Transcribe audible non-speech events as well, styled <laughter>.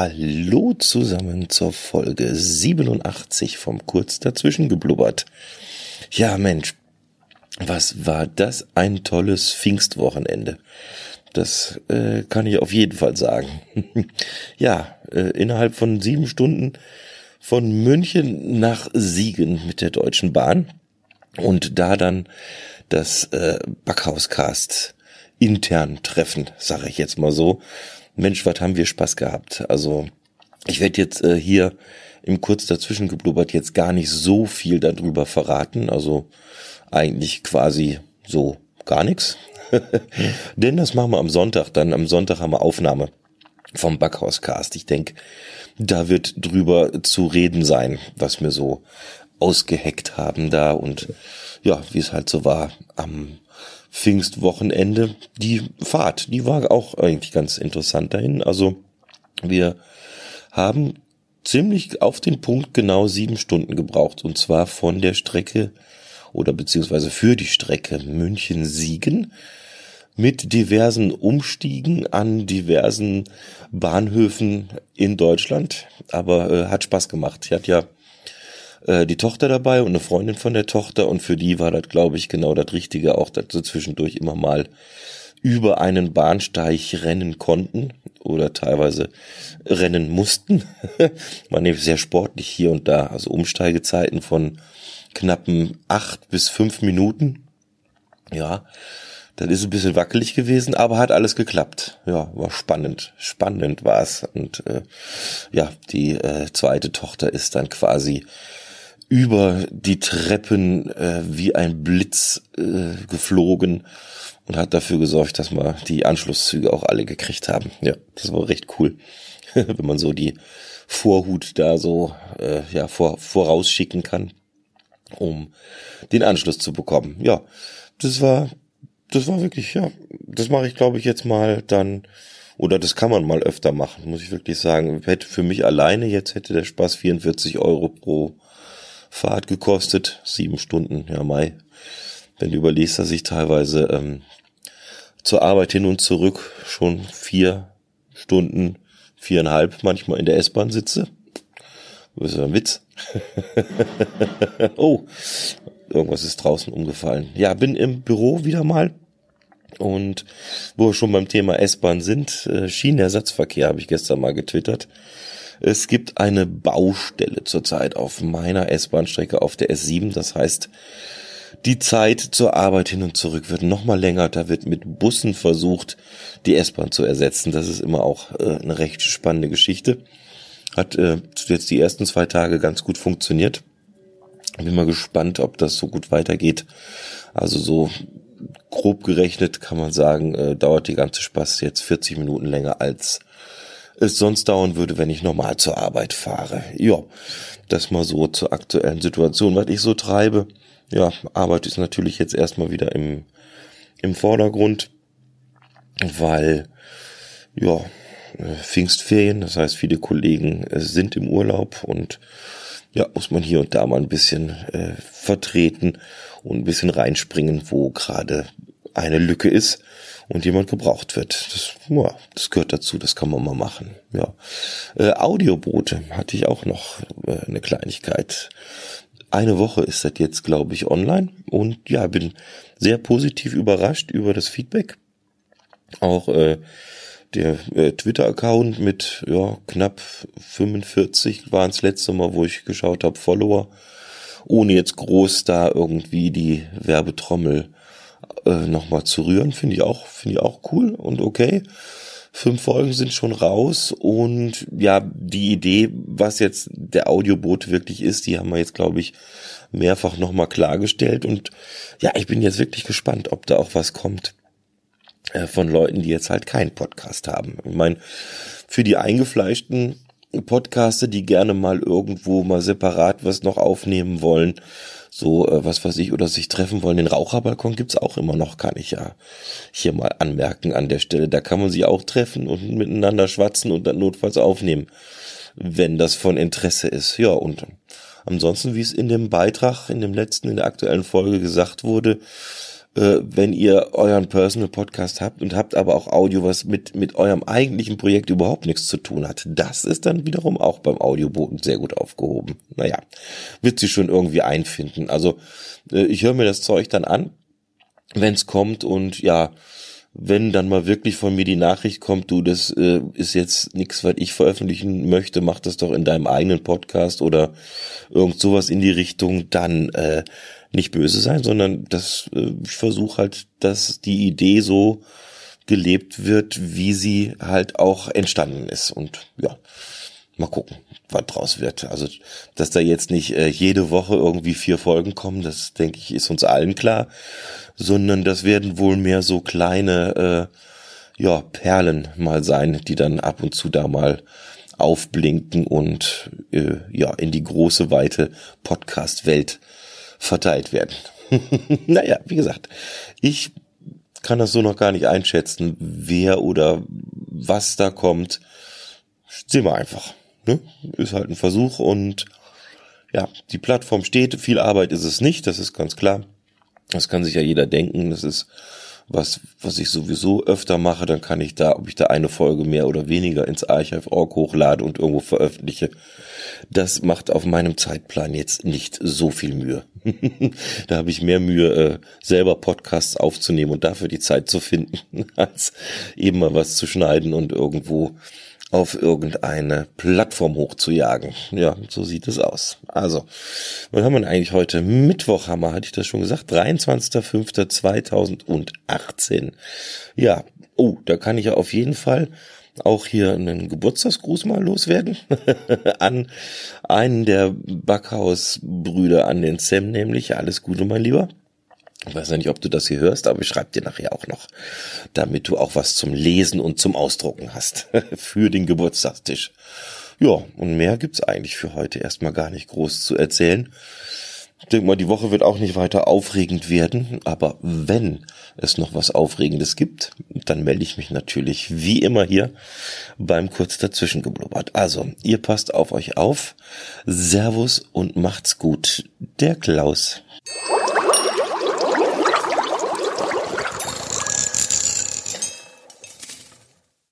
Hallo zusammen zur Folge 87 vom Kurz dazwischen geblubbert. Ja, Mensch, was war das ein tolles Pfingstwochenende. Das äh, kann ich auf jeden Fall sagen. <laughs> ja, äh, innerhalb von sieben Stunden von München nach Siegen mit der Deutschen Bahn und da dann das äh, Backhauscast intern treffen, sage ich jetzt mal so. Mensch, was haben wir Spaß gehabt. Also ich werde jetzt äh, hier im Kurz dazwischen geblubbert jetzt gar nicht so viel darüber verraten. Also eigentlich quasi so gar nichts. <laughs> Denn das machen wir am Sonntag. Dann am Sonntag haben wir Aufnahme vom Backhauscast. Ich denke, da wird drüber zu reden sein, was wir so ausgeheckt haben da und ja, wie es halt so war am Pfingstwochenende. Die Fahrt, die war auch eigentlich ganz interessant dahin. Also wir haben ziemlich auf den Punkt genau sieben Stunden gebraucht und zwar von der Strecke oder beziehungsweise für die Strecke München-Siegen mit diversen Umstiegen an diversen Bahnhöfen in Deutschland. Aber äh, hat Spaß gemacht. Sie hat ja äh, die Tochter dabei und eine Freundin von der Tochter und für die war das, glaube ich, genau das Richtige, auch dass sie zwischendurch immer mal über einen Bahnsteig rennen konnten oder teilweise rennen mussten. <laughs> Man nimmt sehr sportlich hier und da, also Umsteigezeiten von knappen acht bis fünf Minuten. Ja, das ist ein bisschen wackelig gewesen, aber hat alles geklappt. Ja, war spannend. Spannend war's. Und äh, ja, die äh, zweite Tochter ist dann quasi über die Treppen äh, wie ein Blitz äh, geflogen und hat dafür gesorgt, dass wir die Anschlusszüge auch alle gekriegt haben. Ja, das war recht cool, <laughs> wenn man so die Vorhut da so äh, ja vor, vorausschicken kann, um den Anschluss zu bekommen. Ja, das war das war wirklich ja, das mache ich glaube ich jetzt mal dann oder das kann man mal öfter machen, muss ich wirklich sagen. Hätte für mich alleine jetzt hätte der Spaß 44 Euro pro Fahrt gekostet. Sieben Stunden, ja Mai. Wenn du überlegst, dass ich teilweise ähm, zur Arbeit hin und zurück schon vier Stunden, viereinhalb manchmal in der S-Bahn sitze. Das ist ein Witz. <laughs> oh, irgendwas ist draußen umgefallen. Ja, bin im Büro wieder mal. Und wo wir schon beim Thema S-Bahn sind, äh, Schienenersatzverkehr habe ich gestern mal getwittert. Es gibt eine Baustelle zurzeit auf meiner S-Bahn-Strecke auf der S7. Das heißt, die Zeit zur Arbeit hin und zurück wird noch mal länger. Da wird mit Bussen versucht, die S-Bahn zu ersetzen. Das ist immer auch äh, eine recht spannende Geschichte. Hat äh, jetzt die ersten zwei Tage ganz gut funktioniert. Bin mal gespannt, ob das so gut weitergeht. Also so grob gerechnet kann man sagen, äh, dauert die ganze Spaß jetzt 40 Minuten länger als es sonst dauern würde, wenn ich normal zur Arbeit fahre. Ja, das mal so zur aktuellen Situation, was ich so treibe. Ja, Arbeit ist natürlich jetzt erstmal wieder im, im Vordergrund, weil, ja, Pfingstferien, das heißt, viele Kollegen äh, sind im Urlaub und ja, muss man hier und da mal ein bisschen äh, vertreten und ein bisschen reinspringen, wo gerade eine Lücke ist und jemand gebraucht wird. Das, ja, das gehört dazu, das kann man mal machen. Ja. Äh, Audioboote hatte ich auch noch äh, eine Kleinigkeit. Eine Woche ist das jetzt, glaube ich, online und ja, bin sehr positiv überrascht über das Feedback. Auch äh, der äh, Twitter-Account mit ja, knapp 45 waren es letzte Mal, wo ich geschaut habe, Follower, ohne jetzt groß da irgendwie die Werbetrommel äh, nochmal zu rühren, finde ich auch, finde ich auch cool und okay. Fünf Folgen sind schon raus und ja, die Idee, was jetzt der Audioboot wirklich ist, die haben wir jetzt, glaube ich, mehrfach nochmal klargestellt und ja, ich bin jetzt wirklich gespannt, ob da auch was kommt äh, von Leuten, die jetzt halt keinen Podcast haben. Ich meine, für die eingefleischten Podcaster, die gerne mal irgendwo mal separat was noch aufnehmen wollen, so äh, was weiß ich, oder sich treffen wollen. Den Raucherbalkon gibt's auch immer noch, kann ich ja hier mal anmerken an der Stelle. Da kann man sich auch treffen und miteinander schwatzen und dann notfalls aufnehmen, wenn das von Interesse ist. Ja, und ansonsten, wie es in dem Beitrag, in dem letzten, in der aktuellen Folge gesagt wurde, äh, wenn ihr euren Personal Podcast habt und habt aber auch Audio, was mit, mit eurem eigentlichen Projekt überhaupt nichts zu tun hat. Das ist dann wiederum auch beim Audioboten sehr gut aufgehoben. Naja, wird sie schon irgendwie einfinden. Also äh, ich höre mir das Zeug dann an, wenn es kommt und ja, wenn dann mal wirklich von mir die Nachricht kommt, du, das äh, ist jetzt nichts, was ich veröffentlichen möchte, mach das doch in deinem eigenen Podcast oder irgend sowas in die Richtung, dann äh, nicht böse sein, sondern das, äh, ich versuche halt, dass die Idee so gelebt wird, wie sie halt auch entstanden ist. Und ja, mal gucken, was draus wird. Also, dass da jetzt nicht äh, jede Woche irgendwie vier Folgen kommen, das denke ich, ist uns allen klar sondern das werden wohl mehr so kleine, äh, ja, Perlen mal sein, die dann ab und zu da mal aufblinken und äh, ja, in die große, weite Podcast-Welt verteilt werden. <laughs> naja, wie gesagt, ich kann das so noch gar nicht einschätzen, wer oder was da kommt. Sehen wir einfach. Ne? Ist halt ein Versuch und ja, die Plattform steht, viel Arbeit ist es nicht, das ist ganz klar. Das kann sich ja jeder denken. Das ist was, was ich sowieso öfter mache. Dann kann ich da, ob ich da eine Folge mehr oder weniger ins Archive.org hochlade und irgendwo veröffentliche. Das macht auf meinem Zeitplan jetzt nicht so viel Mühe. <laughs> da habe ich mehr Mühe, äh, selber Podcasts aufzunehmen und dafür die Zeit zu finden, <laughs> als eben mal was zu schneiden und irgendwo auf irgendeine Plattform hochzujagen. Ja, so sieht es aus. Also, was haben wir denn eigentlich heute? Mittwoch haben wir, hatte ich das schon gesagt, 23.05.2018. Ja, oh, da kann ich ja auf jeden Fall auch hier einen Geburtstagsgruß mal loswerden <laughs> an einen der Backhausbrüder, an den Sam nämlich. Alles Gute, mein Lieber. Ich weiß ja nicht, ob du das hier hörst, aber ich schreibe dir nachher auch noch, damit du auch was zum Lesen und zum Ausdrucken hast <laughs> für den Geburtstagstisch. Ja, und mehr gibt's eigentlich für heute erstmal gar nicht groß zu erzählen. Ich denke mal, die Woche wird auch nicht weiter aufregend werden, aber wenn es noch was Aufregendes gibt, dann melde ich mich natürlich wie immer hier beim Kurz dazwischen geblubbert. Also, ihr passt auf euch auf. Servus und macht's gut. Der Klaus.